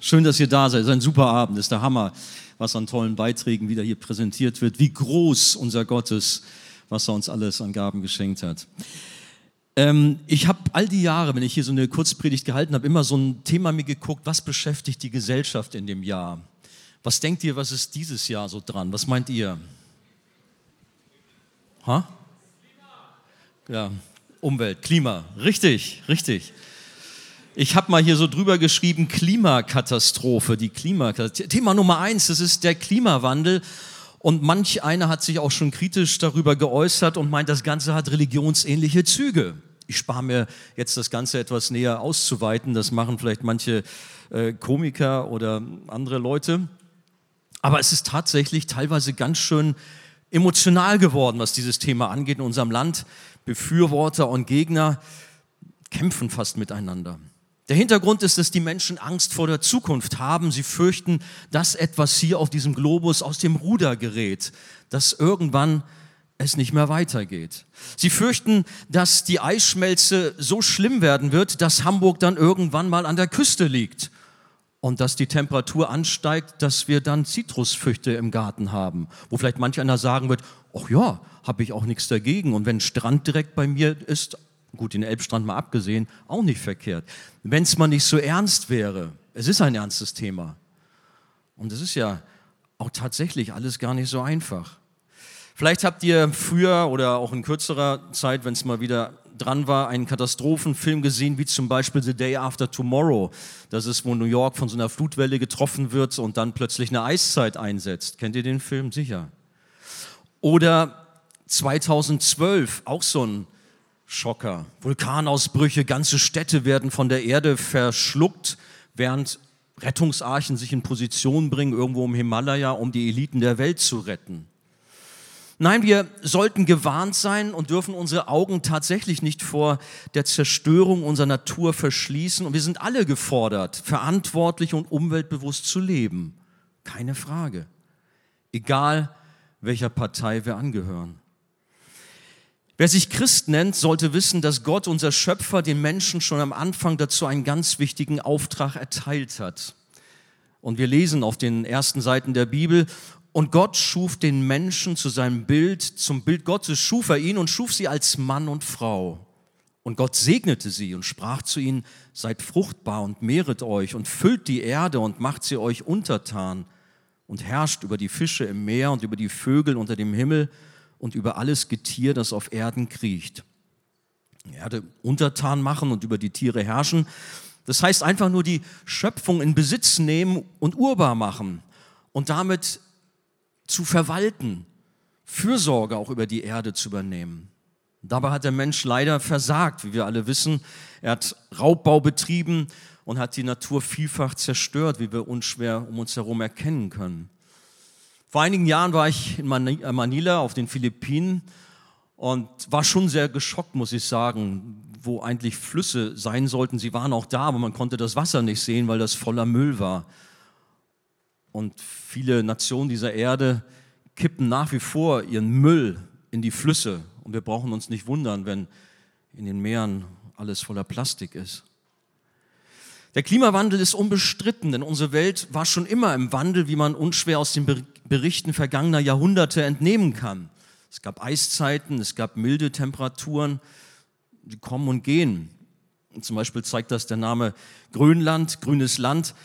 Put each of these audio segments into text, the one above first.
Schön, dass ihr da seid. Es ist ein super Abend. Es ist der Hammer, was an tollen Beiträgen wieder hier präsentiert wird. Wie groß unser Gott ist, was er uns alles an Gaben geschenkt hat. Ähm, ich habe all die Jahre, wenn ich hier so eine Kurzpredigt gehalten habe, immer so ein Thema mir geguckt, was beschäftigt die Gesellschaft in dem Jahr? Was denkt ihr, was ist dieses Jahr so dran? Was meint ihr? Ha? Ja, Umwelt, Klima. Richtig, richtig. Ich habe mal hier so drüber geschrieben, Klimakatastrophe, die Klimakatastrophe. Thema Nummer eins, das ist der Klimawandel. Und manch einer hat sich auch schon kritisch darüber geäußert und meint, das Ganze hat religionsähnliche Züge. Ich spare mir jetzt das Ganze etwas näher auszuweiten. Das machen vielleicht manche äh, Komiker oder andere Leute. Aber es ist tatsächlich teilweise ganz schön emotional geworden, was dieses Thema angeht in unserem Land. Befürworter und Gegner kämpfen fast miteinander. Der Hintergrund ist, dass die Menschen Angst vor der Zukunft haben. Sie fürchten, dass etwas hier auf diesem Globus aus dem Ruder gerät, dass irgendwann es nicht mehr weitergeht. Sie fürchten, dass die Eisschmelze so schlimm werden wird, dass Hamburg dann irgendwann mal an der Küste liegt und dass die Temperatur ansteigt, dass wir dann Zitrusfrüchte im Garten haben, wo vielleicht manch einer sagen wird, ach ja, habe ich auch nichts dagegen und wenn Strand direkt bei mir ist, gut, den Elbstrand mal abgesehen, auch nicht verkehrt. Wenn es mal nicht so ernst wäre, es ist ein ernstes Thema. Und es ist ja auch tatsächlich alles gar nicht so einfach. Vielleicht habt ihr früher oder auch in kürzerer Zeit, wenn es mal wieder dran war, einen Katastrophenfilm gesehen, wie zum Beispiel The Day After Tomorrow. Das ist, wo New York von so einer Flutwelle getroffen wird und dann plötzlich eine Eiszeit einsetzt. Kennt ihr den Film? Sicher. Oder 2012, auch so ein Schocker. Vulkanausbrüche, ganze Städte werden von der Erde verschluckt, während Rettungsarchen sich in Position bringen, irgendwo im Himalaya, um die Eliten der Welt zu retten. Nein, wir sollten gewarnt sein und dürfen unsere Augen tatsächlich nicht vor der Zerstörung unserer Natur verschließen. Und wir sind alle gefordert, verantwortlich und umweltbewusst zu leben. Keine Frage. Egal, welcher Partei wir angehören. Wer sich Christ nennt, sollte wissen, dass Gott, unser Schöpfer, den Menschen schon am Anfang dazu einen ganz wichtigen Auftrag erteilt hat. Und wir lesen auf den ersten Seiten der Bibel, und Gott schuf den Menschen zu seinem Bild, zum Bild Gottes schuf er ihn und schuf sie als Mann und Frau. Und Gott segnete sie und sprach zu ihnen, seid fruchtbar und mehret euch und füllt die Erde und macht sie euch untertan und herrscht über die Fische im Meer und über die Vögel unter dem Himmel und über alles Getier, das auf Erden kriecht. Erde untertan machen und über die Tiere herrschen. Das heißt einfach nur die Schöpfung in Besitz nehmen und urbar machen und damit zu verwalten, Fürsorge auch über die Erde zu übernehmen. Dabei hat der Mensch leider versagt, wie wir alle wissen. Er hat Raubbau betrieben und hat die Natur vielfach zerstört, wie wir unschwer um uns herum erkennen können. Vor einigen Jahren war ich in äh, Manila auf den Philippinen und war schon sehr geschockt, muss ich sagen, wo eigentlich Flüsse sein sollten. Sie waren auch da, aber man konnte das Wasser nicht sehen, weil das voller Müll war. Und viele Nationen dieser Erde kippen nach wie vor ihren Müll in die Flüsse. Und wir brauchen uns nicht wundern, wenn in den Meeren alles voller Plastik ist. Der Klimawandel ist unbestritten, denn unsere Welt war schon immer im Wandel, wie man unschwer aus den Berichten vergangener Jahrhunderte entnehmen kann. Es gab Eiszeiten, es gab milde Temperaturen, die kommen und gehen. Zum Beispiel zeigt das der Name Grönland, grünes Land,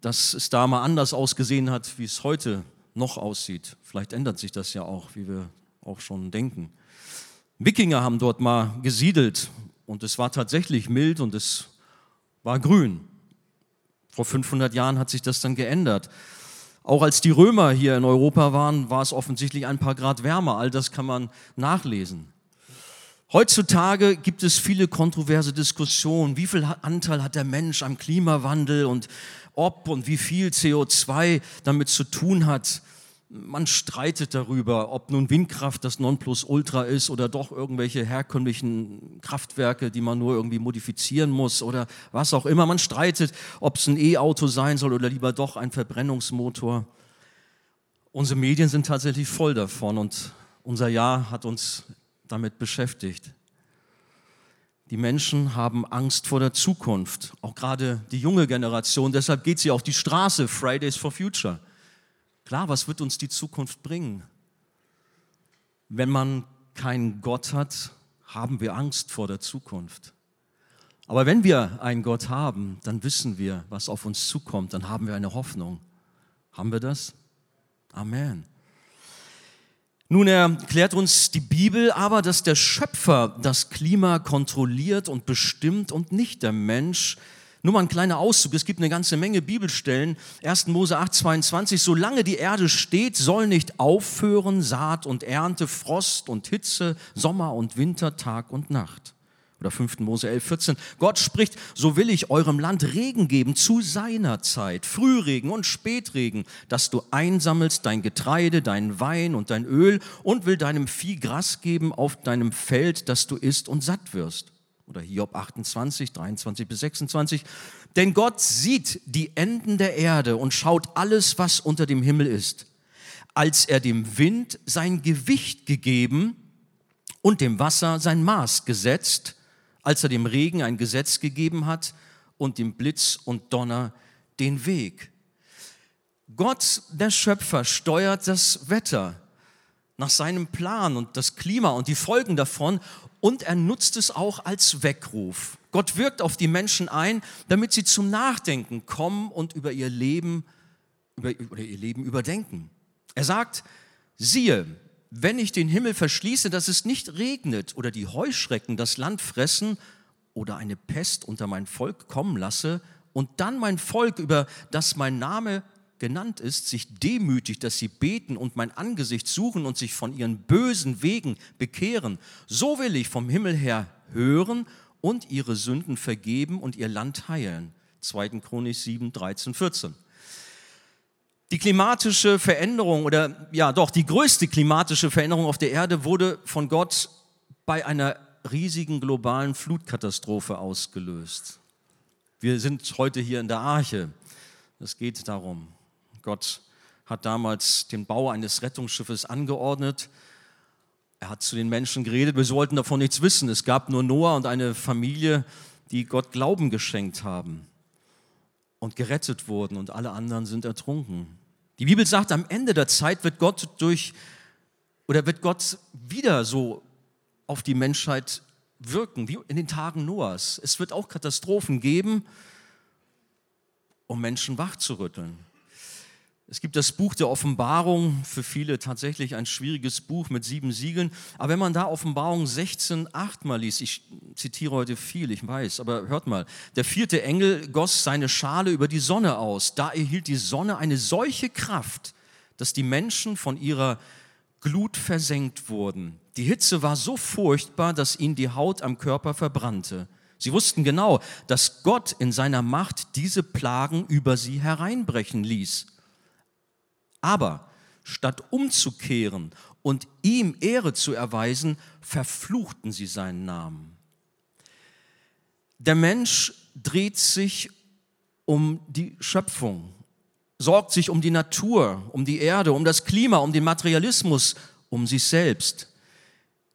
dass es da mal anders ausgesehen hat, wie es heute noch aussieht. Vielleicht ändert sich das ja auch, wie wir auch schon denken. Wikinger haben dort mal gesiedelt und es war tatsächlich mild und es war grün. Vor 500 Jahren hat sich das dann geändert. Auch als die Römer hier in Europa waren, war es offensichtlich ein paar Grad wärmer. All das kann man nachlesen. Heutzutage gibt es viele kontroverse Diskussionen. Wie viel Anteil hat der Mensch am Klimawandel und ob und wie viel CO2 damit zu tun hat? Man streitet darüber, ob nun Windkraft das Nonplusultra ist oder doch irgendwelche herkömmlichen Kraftwerke, die man nur irgendwie modifizieren muss oder was auch immer. Man streitet, ob es ein E-Auto sein soll oder lieber doch ein Verbrennungsmotor. Unsere Medien sind tatsächlich voll davon und unser Jahr hat uns damit beschäftigt. Die Menschen haben Angst vor der Zukunft, auch gerade die junge Generation. Deshalb geht sie auf die Straße, Fridays for Future. Klar, was wird uns die Zukunft bringen? Wenn man keinen Gott hat, haben wir Angst vor der Zukunft. Aber wenn wir einen Gott haben, dann wissen wir, was auf uns zukommt, dann haben wir eine Hoffnung. Haben wir das? Amen. Nun erklärt uns die Bibel aber, dass der Schöpfer das Klima kontrolliert und bestimmt und nicht der Mensch. Nur mal ein kleiner Auszug, es gibt eine ganze Menge Bibelstellen. 1. Mose 8, 22, solange die Erde steht, soll nicht aufhören Saat und Ernte, Frost und Hitze, Sommer und Winter, Tag und Nacht. Oder 5. Mose 11, 14. Gott spricht, so will ich eurem Land Regen geben zu seiner Zeit, Frühregen und Spätregen, dass du einsammelst dein Getreide, dein Wein und dein Öl und will deinem Vieh Gras geben auf deinem Feld, dass du isst und satt wirst. Oder Hiob 28, 23 bis 26. Denn Gott sieht die Enden der Erde und schaut alles, was unter dem Himmel ist. Als er dem Wind sein Gewicht gegeben und dem Wasser sein Maß gesetzt, als er dem Regen ein Gesetz gegeben hat und dem Blitz und Donner den Weg. Gott, der Schöpfer, steuert das Wetter nach seinem Plan und das Klima und die Folgen davon und er nutzt es auch als Weckruf. Gott wirkt auf die Menschen ein, damit sie zum Nachdenken kommen und über ihr Leben, über, über ihr Leben überdenken. Er sagt, siehe, wenn ich den Himmel verschließe, dass es nicht regnet oder die Heuschrecken das Land fressen oder eine Pest unter mein Volk kommen lasse und dann mein Volk, über das mein Name genannt ist, sich demütigt, dass sie beten und mein Angesicht suchen und sich von ihren bösen Wegen bekehren, so will ich vom Himmel her hören und ihre Sünden vergeben und ihr Land heilen. 2. Chronik 7, 13, 14. Die klimatische Veränderung oder ja doch die größte klimatische Veränderung auf der Erde wurde von Gott bei einer riesigen globalen Flutkatastrophe ausgelöst. Wir sind heute hier in der Arche. Es geht darum. Gott hat damals den Bau eines Rettungsschiffes angeordnet. Er hat zu den Menschen geredet. Wir sollten davon nichts wissen. Es gab nur Noah und eine Familie, die Gott Glauben geschenkt haben und gerettet wurden und alle anderen sind ertrunken. Die Bibel sagt, am Ende der Zeit wird Gott durch oder wird Gott wieder so auf die Menschheit wirken, wie in den Tagen Noahs. Es wird auch Katastrophen geben, um Menschen wachzurütteln. Es gibt das Buch der Offenbarung, für viele tatsächlich ein schwieriges Buch mit sieben Siegeln. Aber wenn man da Offenbarung 16 achtmal liest, ich zitiere heute viel, ich weiß, aber hört mal, der vierte Engel goss seine Schale über die Sonne aus. Da erhielt die Sonne eine solche Kraft, dass die Menschen von ihrer Glut versenkt wurden. Die Hitze war so furchtbar, dass ihnen die Haut am Körper verbrannte. Sie wussten genau, dass Gott in seiner Macht diese Plagen über sie hereinbrechen ließ. Aber statt umzukehren und ihm Ehre zu erweisen, verfluchten sie seinen Namen. Der Mensch dreht sich um die Schöpfung, sorgt sich um die Natur, um die Erde, um das Klima, um den Materialismus, um sich selbst.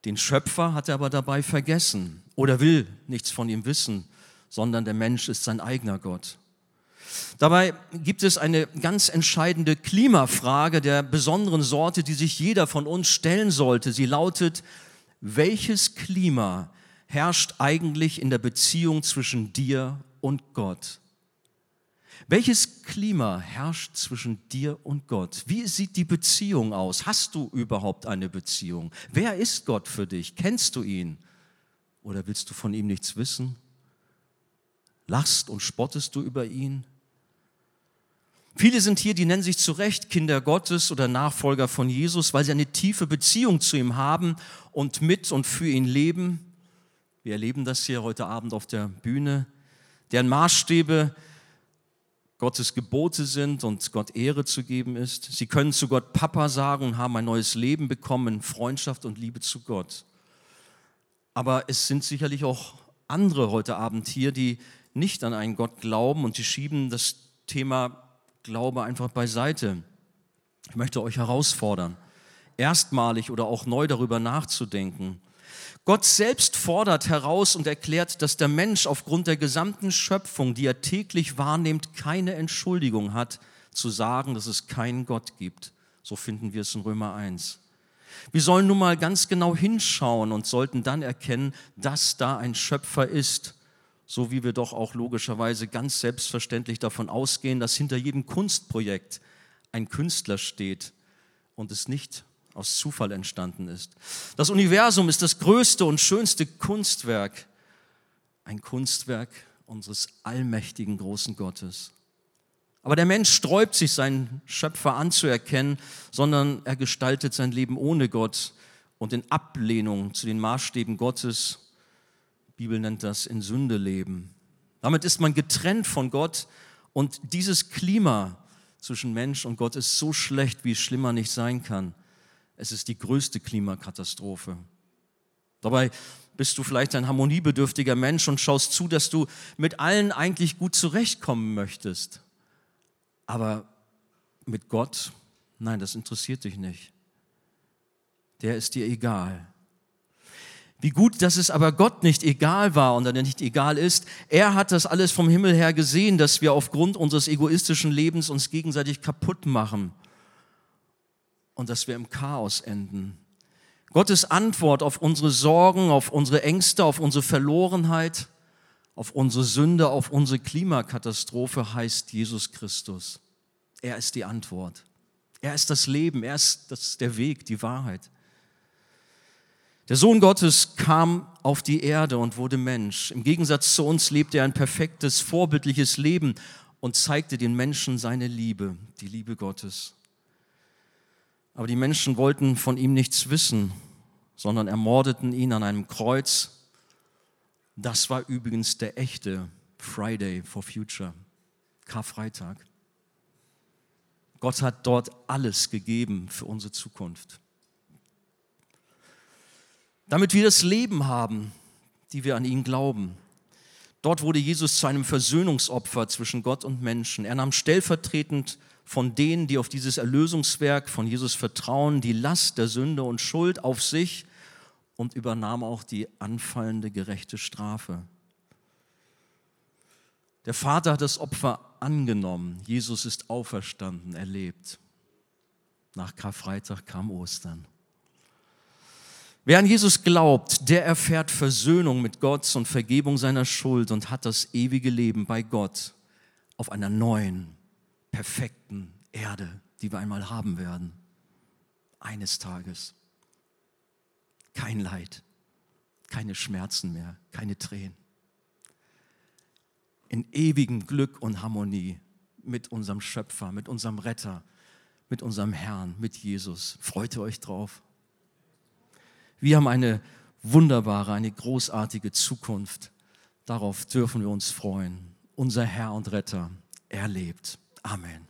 Den Schöpfer hat er aber dabei vergessen oder will nichts von ihm wissen, sondern der Mensch ist sein eigener Gott. Dabei gibt es eine ganz entscheidende Klimafrage der besonderen Sorte, die sich jeder von uns stellen sollte. Sie lautet, welches Klima herrscht eigentlich in der Beziehung zwischen dir und Gott? Welches Klima herrscht zwischen dir und Gott? Wie sieht die Beziehung aus? Hast du überhaupt eine Beziehung? Wer ist Gott für dich? Kennst du ihn? Oder willst du von ihm nichts wissen? Lachst und spottest du über ihn? Viele sind hier, die nennen sich zu Recht Kinder Gottes oder Nachfolger von Jesus, weil sie eine tiefe Beziehung zu ihm haben und mit und für ihn leben. Wir erleben das hier heute Abend auf der Bühne, deren Maßstäbe Gottes Gebote sind und Gott Ehre zu geben ist. Sie können zu Gott Papa sagen und haben ein neues Leben bekommen, Freundschaft und Liebe zu Gott. Aber es sind sicherlich auch andere heute Abend hier, die nicht an einen Gott glauben und die schieben das Thema Glaube einfach beiseite. Ich möchte euch herausfordern, erstmalig oder auch neu darüber nachzudenken, Gott selbst fordert heraus und erklärt, dass der Mensch aufgrund der gesamten Schöpfung, die er täglich wahrnimmt, keine Entschuldigung hat, zu sagen, dass es keinen Gott gibt. So finden wir es in Römer 1. Wir sollen nun mal ganz genau hinschauen und sollten dann erkennen, dass da ein Schöpfer ist, so wie wir doch auch logischerweise ganz selbstverständlich davon ausgehen, dass hinter jedem Kunstprojekt ein Künstler steht und es nicht aus Zufall entstanden ist. Das Universum ist das größte und schönste Kunstwerk, ein Kunstwerk unseres allmächtigen großen Gottes. Aber der Mensch sträubt sich, seinen Schöpfer anzuerkennen, sondern er gestaltet sein Leben ohne Gott und in Ablehnung zu den Maßstäben Gottes. Bibel nennt das in Sünde leben. Damit ist man getrennt von Gott und dieses Klima zwischen Mensch und Gott ist so schlecht, wie es schlimmer nicht sein kann. Es ist die größte Klimakatastrophe. Dabei bist du vielleicht ein harmoniebedürftiger Mensch und schaust zu, dass du mit allen eigentlich gut zurechtkommen möchtest. Aber mit Gott, nein, das interessiert dich nicht. Der ist dir egal. Wie gut, dass es aber Gott nicht egal war und nicht egal ist. Er hat das alles vom Himmel her gesehen, dass wir aufgrund unseres egoistischen Lebens uns gegenseitig kaputt machen und dass wir im Chaos enden. Gottes Antwort auf unsere Sorgen, auf unsere Ängste, auf unsere Verlorenheit auf unsere Sünde, auf unsere Klimakatastrophe heißt Jesus Christus. Er ist die Antwort. Er ist das Leben, er ist das, der Weg, die Wahrheit. Der Sohn Gottes kam auf die Erde und wurde Mensch. Im Gegensatz zu uns lebte er ein perfektes, vorbildliches Leben und zeigte den Menschen seine Liebe, die Liebe Gottes. Aber die Menschen wollten von ihm nichts wissen, sondern ermordeten ihn an einem Kreuz das war übrigens der echte Friday for Future, Karfreitag. Gott hat dort alles gegeben für unsere Zukunft. Damit wir das Leben haben, die wir an ihn glauben. Dort wurde Jesus zu einem Versöhnungsopfer zwischen Gott und Menschen. Er nahm stellvertretend von denen, die auf dieses Erlösungswerk von Jesus vertrauen, die Last der Sünde und Schuld auf sich und übernahm auch die anfallende gerechte Strafe. Der Vater hat das Opfer angenommen. Jesus ist auferstanden, erlebt. Nach Karfreitag kam Ostern. Wer an Jesus glaubt, der erfährt Versöhnung mit Gott und Vergebung seiner Schuld und hat das ewige Leben bei Gott auf einer neuen, perfekten Erde, die wir einmal haben werden. Eines Tages. Kein Leid, keine Schmerzen mehr, keine Tränen. In ewigem Glück und Harmonie mit unserem Schöpfer, mit unserem Retter, mit unserem Herrn, mit Jesus. Freut ihr euch drauf? Wir haben eine wunderbare, eine großartige Zukunft. Darauf dürfen wir uns freuen. Unser Herr und Retter, er lebt. Amen.